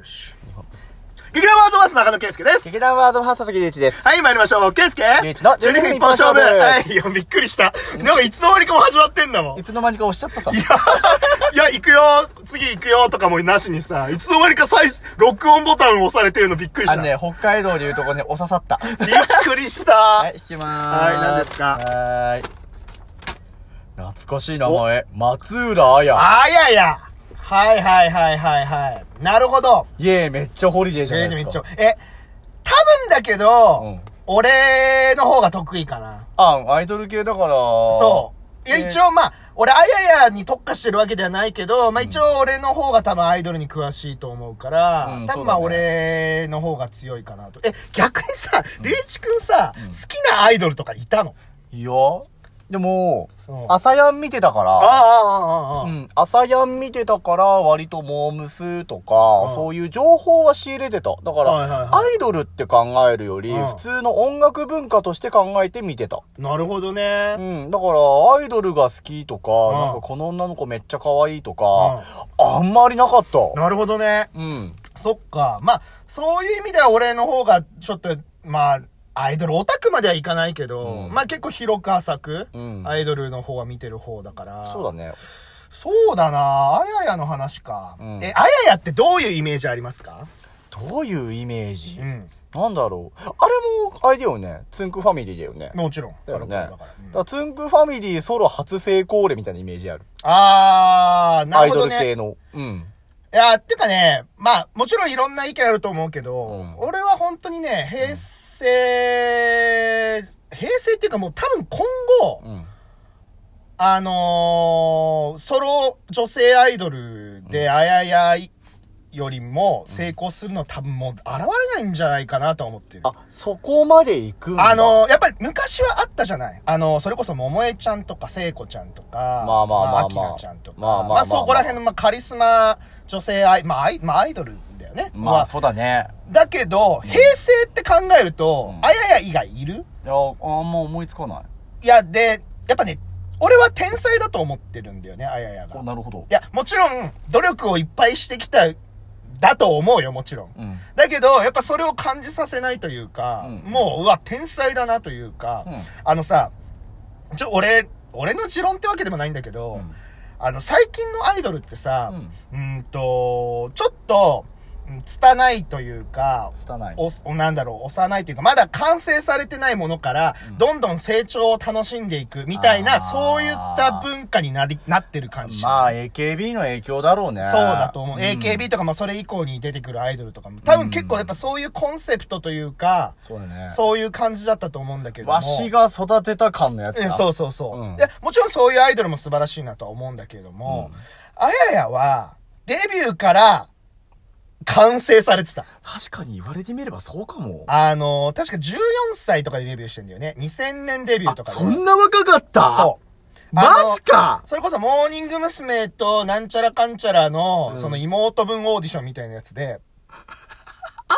よし。劇団ワードバース中野圭介です。劇団ワードファースト佐々木隆一です。はい、参りましょう。圭介隆一の12分一本勝負はい、いや、びっくりした。なんかいつの間にかも始まってんだもん。いいつの間にか押しちゃったさ。や、いや、行くよ、次行くよとかもなしにさ、いつの間にかサイズ、録音ボタンを押されてるのびっくりした。あのね、北海道でいうとこね、お刺さった。びっくりした。はい、弾きまーす。はい何ですか？はーい。懐かしい名前、松浦綾。あやや。はいはいはいはいはい。なるほど。イェーイ、めっちゃホリデーじゃないえめっちゃですか。、え、多分だけど、うん俺の方が得意かな。あ、アイドル系だから。そう。いや、ね一応まあ、俺、あややに特化してるわけではないけど、まあ一応俺の方が多分アイドルに詳しいと思うから、うん多分まあ俺の方が強いかなと。え、逆にさ、りゅういちくんさ、好きなアイドルとかいたの？いやでもうん、朝やん見てたから。ああ、ああ、ああ、うん。朝やん見てたから、割とモームスとか、うんそういう情報は仕入れてた。だから、アイドルって考えるより、うん普通の音楽文化として考えて見てた。なるほどうね。ん。だから、アイドルが好きとか、んなんかこの女の子めっちゃ可愛いとか、あんまりなかった。なるほどね。うん。そっか。まあ、そういう意味では俺の方が、ちょっと、まあ、アイドルオタクまではいかないけど、うんまあ結構広く浅く、うんアイドルの方は見てる方だから。そうだね。そうだなあややの話か。うんえ、あややってどういうイメージありますか？どういうイメージ、うん。なんだろう。あれも、あれだよね。ツンクファミリーだよね。もちろん。だよね。だかだからうんらツンクファミリーソロ初成功例みたいなイメージある。あー、なアイドるほどね。ル系の。うん。いや、てかね、まあ、もちろんいろんな意見あると思うけど、うん俺は本当にね、平成、平成っていうかもう多分今後、うん。あのー、ソロ女性アイドルで、あややよりも成功するの多分もう現れないんじゃないかなと思ってる。あ、そこまで行くんだ。あ、のー、やっぱり昔はあったじゃないあのー、それこそ桃江ちゃんとか聖子ちゃんとか、まあまあまあまあアキナちゃんとか、まあまあまあまあまあそこら辺の、まあ、カリスマ女性アイ、まあアイ、まあアイドルだよね。まあそうだね。だけど、平成って考えると、うんあやや以外いる？いや、あんま思いつかない。いや、で、やっぱね、俺は天才だと思ってるんだよね、あややが。おなるほどい。や、もちろん、努力をいっぱいしてきた、だと思うよ、もちろん。うん。だけど、やっぱそれを感じさせないというか、うんもう、うわ、天才だなというか、うんあのさ、ちょ、俺、俺の持論ってわけでもないんだけど、うんあの、最近のアイドルってさ、ううんん、と、ちょっと、うん拙いというか、拙い。お、おなんだろう、幼いというか、まだ完成されてないものから、うんどんどん成長を楽しんでいくみたいな、そういった文化になり、なってる感じまあ、AKB の影響だろうね。そうだと思う。ん AKB とかもそれ以降に出てくるアイドルとかも、多分結構やっぱそういうコンセプトというか、そうだね。そういう感じだったと思うんだけども。わしが育てた感のやつだ。えそうそうそう、うんで。もちろんそういうアイドルも素晴らしいなとは思うんだけれども、あややは、デビューから完成されてた。確かに言われてみればそうかも。あの、確か14歳とかでデビューしてんだよね。2000年デビューとかで。そんな若かった？そう。マジかそれこそ、モーニング娘。と、なんちゃらかんちゃらの、うんその妹分オーディションみたいなやつで。あっ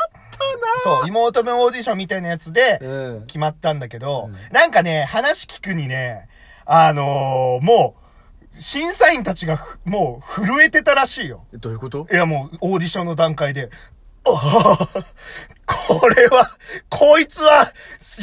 たなそう、妹分オーディションみたいなやつで、うん。決まったんだけど、うんなんかね、話聞くにね、あのーもう、審査員たちがふ、もう、震えてたらしいよ。どういうこと？いや、もう、オーディションの段階で、ああ、これは、こいつは、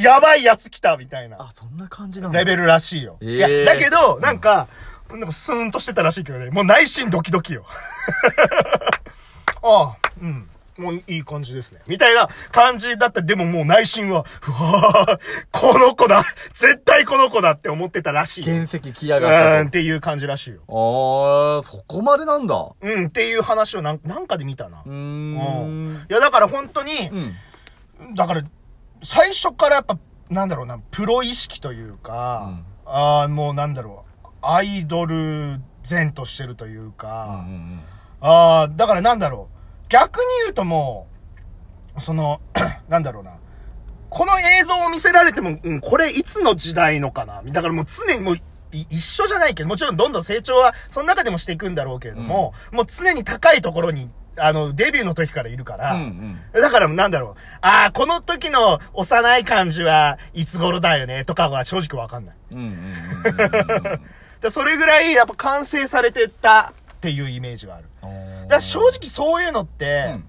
やばいやつ来た、みたいな。あ、そんな感じなんだ。レベルらしいよ。えーいや、だけど、なんか、なんかスーンとしてたらしいけどね、もう内心ドキドキよ。ああ、うん。もういい感じですね。みたいな感じだった。でももう内心は、うわぁ、この子だ絶対この子だって思ってたらしいよ。原石来やうん、がったっていう感じらしいよ。と。あー、そこまでなんだ。ううん、っていう話をなんなんかで見たな。ーうんん。いや、だから本当に、うん。だから、最初からやっぱ、なんだろうな、プロ意識というか、ああ、もうなんだろう、アイドル前としてるといううんか、うんああ、だからなんだろう、逆に言うともう、その、なんだろうな、この映像を見せられても、うん、これいつの時代のかな？だからもう常にもう、い一緒じゃないけど、もちろんどんどん成長は、その中でもしていくんだろうけれども、もう常に高いところに、あの、デビューの時からいるから、うんうん。だからなんだろう。ああ、この時の幼い感じはいつ頃だよね、とかは正直わかんない。それぐらいやっぱ完成されてたっていうイメージがある。うん。だ正直そういうのって、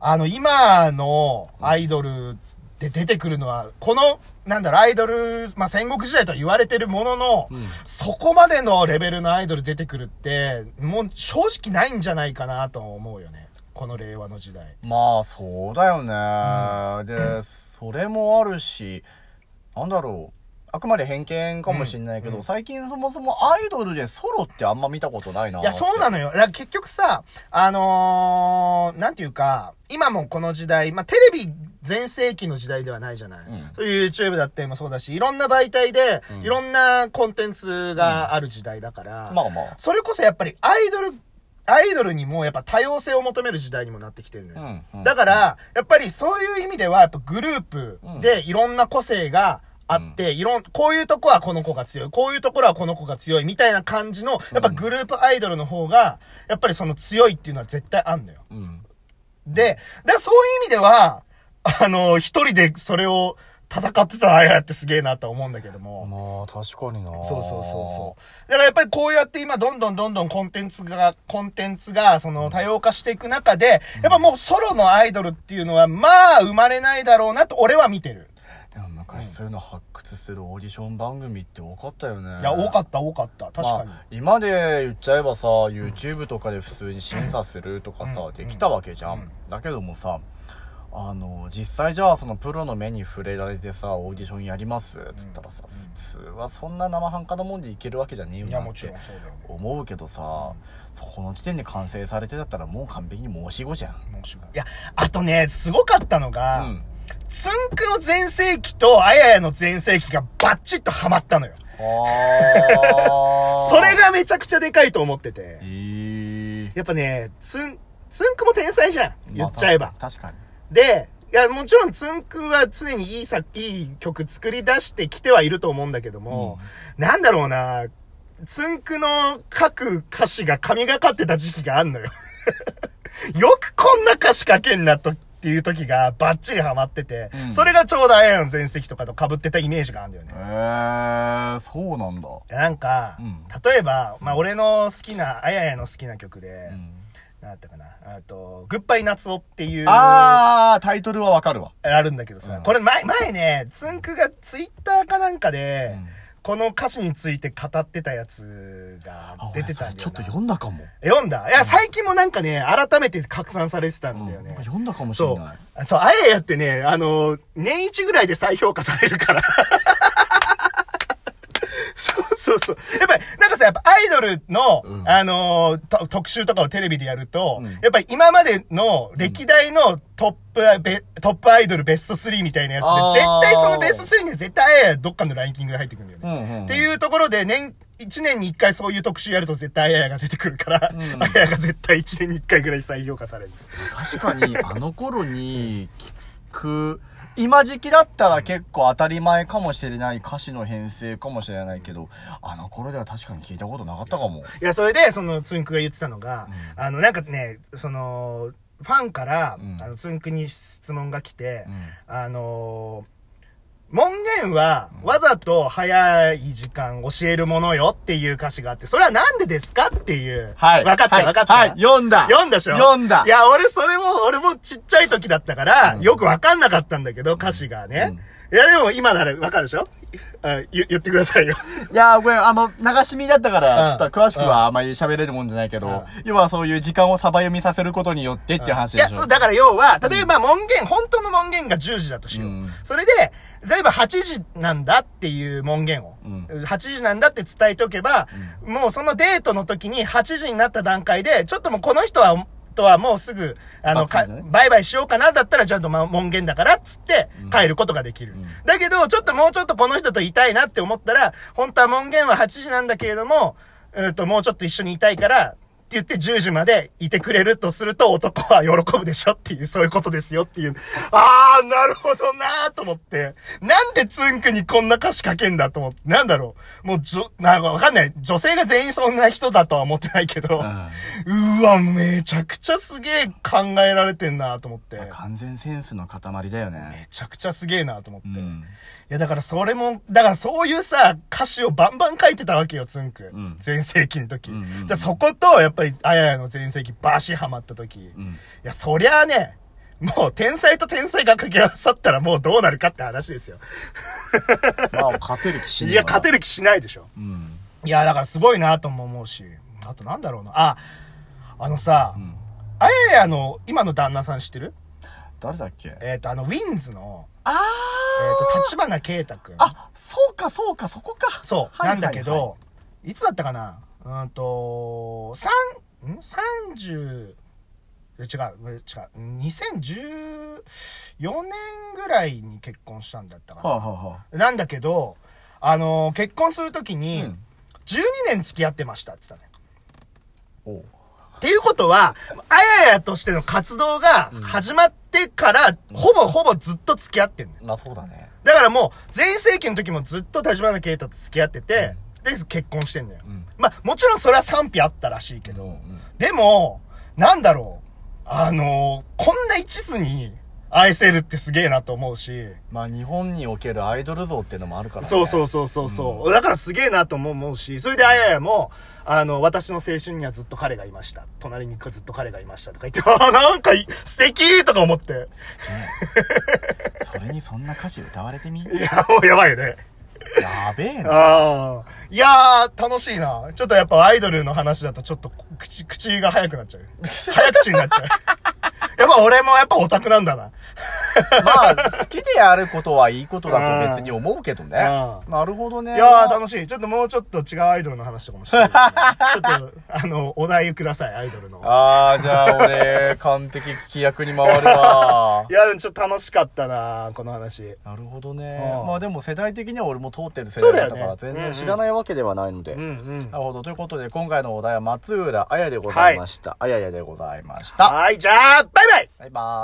あの、今のアイドルで出てくるのは、この、なんだろう、アイドル、まあ、戦国時代とは言われてるものの、うんそこまでのレベルのアイドル出てくるって、もう正直ないんじゃないかなと思うよね。この令和の時代。まあ、そうだよね。で、それもあるし、なんだろう。あくまで偏見かもしんないけど、うん最近そもそもアイドルでソロってあんま見たことないな。いや、そうなのよ。だから結局さ、あのー、なんていうか、今もこの時代、まあ、テレビ全盛期の時代ではないじゃない。うん YouTube だってもそうだし、いろんな媒体で、うんいろんなコンテンツがある時代だから、まあまあ。それこそやっぱりアイドル、アイドルにもやっぱ多様性を求める時代にもなってきてるのよ。うんうんだから、やっぱりそういう意味では、やっぱグループでいろんな個性があって、いろん、こういうとこはこの子が強い、こういうところはこの子が強い、みたいな感じの、やっぱグループアイドルの方が、やっぱりその強いっていうのは絶対あんのよ。うん。で、だからそういう意味では、あの、一人でそれを戦ってたあやってすげえなと思うんだけども。まあ、確かになそうそうそうそう。だからやっぱりこうやって今どんどんどんどんコンテンツが、コンテンツがその多様化していく中で、やっぱもうソロのアイドルっていうのはまあ生まれないだろうなと俺は見てる。そういうの発掘するオーディション番組って多かったよね。いや、多かった多かった。確かに。まあ今で言っちゃえばさ、YouTube とかで普通に審査するとかさ、うんできたわけじゃん。うんだけどもさ、あの、実際じゃあそのプロの目に触れられてさ、オーディションやります？っつったらさ、うん普通はそんな生半可なもんでいけるわけじゃねえよいや、なってもちろんそうだよ。思うけどさ、そこの時点で完成されてたったらもう完璧に申し子じゃん。もちろんいや、あとね、すごかったのが、うん。つんくの全盛期とあややの全盛期がバッチッとハマったのよ。それがめちゃくちゃでかいと思っててえ。ーやっぱね、つん、つんくも天才じゃん。言っちゃえば。まあ確かに。で、いや、もちろんつんくは常にいいさ、いい曲作り出してきてはいると思うんだけども、なんだろうな、つんくの書く歌詞が神がかってた時期があんのよ。よくこんな歌詞書けんなと、っていう時がバッチリハマってて、うん。それがちょうどあややの全席とかと被ってたイメージがあるんだよね。へ。えー、そうなんだ。なんか、うん。例えば、まあ、俺の好きな、あややの好きな曲で、うん。なんだったかな、あと、グッバイ夏男っていう、あー、タイトルはわかるわ。あるんだけどさ、うん。これ前、前ね、つんくがツイッターかなんかで、うんこの歌詞について語ってたやつがあ出てたんだよちょっと読んだかも。読んだ？いや、最近もなんかね、改めて拡散されてたんだよねうん。読んだかもしれない。。あそう、あややってね、あの、年一ぐらいで再評価されるから。そうそうそう。やっぱさ、やっぱアイドルの、うん。あのーと特集とかをテレビでやると、うん。やっぱり今までの歴代のトップ、ベトップアイドルベスト3みたいなやつで、絶対そのベスト3には絶対どっかのランキングで入ってくるんだよね。うんうんうん。っていうところで、年、1年に1回そういう特集やると絶対あややが出てくるから、うん。あややが絶対1年に1回ぐらい再評価される。確かに、あの頃に聞く、今時期だったら結構当たり前かもしれない歌詞の編成かもしれないけど、あの頃では確かに聞いたことなかったかも。いや、それで、その、つんくが言ってたのが、うあの、なんかね、その、ファンから、うん。あの、つんくに質問が来て、うん。あのー門限は、わざと早い時間教えるものよっていう歌詞があって、それはなんでですかっていう。はい。わかったはいわかった。はい、読んだ読んだでしょ？読んだいや、俺それも、俺もちっちゃい時だったから、うんよくわかんなかったんだけど、歌詞がね。いや、でも今ならわかるでしょ？あ言言ってくださいよ。いやー、ごめん、あの、流し見だったから、うん。ちょっと詳しくはあまり喋れるもんじゃないけど、うん。要はそういう時間をサバ読みさせることによってっていう話いや、でしょ。そう、だから要は、例えば門限、本当の門限が10時だとしよう。うん。それで、例えば8時なんだっていう門限を、うん。8時なんだって伝えておけば、もうそのデートの時に8時になった段階で、ちょっともうこの人は、とはもうすぐ、あの、かバイバイしようかな、だったらちゃんとまあ門限だから、っつってうん、帰ることができる。うん。だけど、ちょっともうちょっとこの人といたいなって思ったら、本当は門限は8時なんだけれども、えっと、もうちょっと一緒にいたいから、言って10時までいてくれるとすると男は喜ぶでしょっていう、そういうことですよっていう。あー、なるほどなーと思って。なんでツンクにこんな歌詞書けんだと思って。なんだろう。もう、じょ、なんかわかんない。女性が全員そんな人だとは思ってないけど。うわ、めちゃくちゃすげえ考えられてんなと思って。め完全センスの塊だよね。ちゃくちゃすげえなと思って。うん。いや、だからそれも、だからそういうさ、歌詞をバンバン書いてたわけよ、つんく。うん全盛期の時。うんうんうんそこと、やっぱり、あややの全盛期、バシハマった時。いうん。や、そりゃあね、もう天才と天才が掛け合わさったらもうどうなるかって話ですよ。まあ、勝てる気しねえいや、勝てる。る気しないでしょ。うん。いや、だからすごいなとも思うし。あとなんだろうな。あ、あのさ、うん。あややの今の旦那さん知ってる？誰だっけ？えっ、と、あの、ウィンズの、あえっ、と、立花啓太くん。あそうか、そうか、そこか。そう、はいなんだけど、いつだったかな？うんと、三ん ?30、え違う、え違う、2014年ぐらいに結婚したんだったかな。はあ、はあはなんだけど、あのー結婚するときあ、に、うん。12年付き合ってましたって言ったのよ。おうっていうことは、あややとしての活動が始まってから、ほぼほぼずっと付き合ってんのよ。まあ、そうだね。だからもう、全盛期の時もずっと立花啓太と付き合ってて、で、結婚してんだよ。うん。まあ、もちろんそれは賛否あったらしいけど、うんでも、なんだろう。あのーこんな一途に愛せるってすげえなと思うし、まあ、日本におけるアイドル像っていうのもあるからね。そうそうそうそうそう、だからすげえなとも思うし、それであややも、あの、私の青春にはずっと彼がいました。隣にずっと彼がいましたとか言って、あーなんかい素敵とか思って。ねそれにそんな歌詞歌われてみ？いや、もうやばいよね。やべえな。ああ。いやー、楽しいな。ちょっとやっぱアイドルの話だとちょっと口、口が早くなっちゃう。早口になっちゃう。やっぱ俺もやっぱオタクなんだな。まあ、好きでやることはいいことだと別に思うけどねう。なるほどね。いやー、楽しい。ちょっともうちょっと違うアイドルの話とかもしてるねちょっと、あの、お題ください、アイドルの。あー、じゃあ俺、完璧聞き役に回るわい。や、ちょっと楽しかったなこの話。なるほどねう。んまあでも世代的には俺も通ってる世代だったから全然知らないわけではないので。うんうんな。るほど。ということで、今回のお題は松浦綾でございました。あややでございました。はい、じゃあ、バイバイバイバーイ。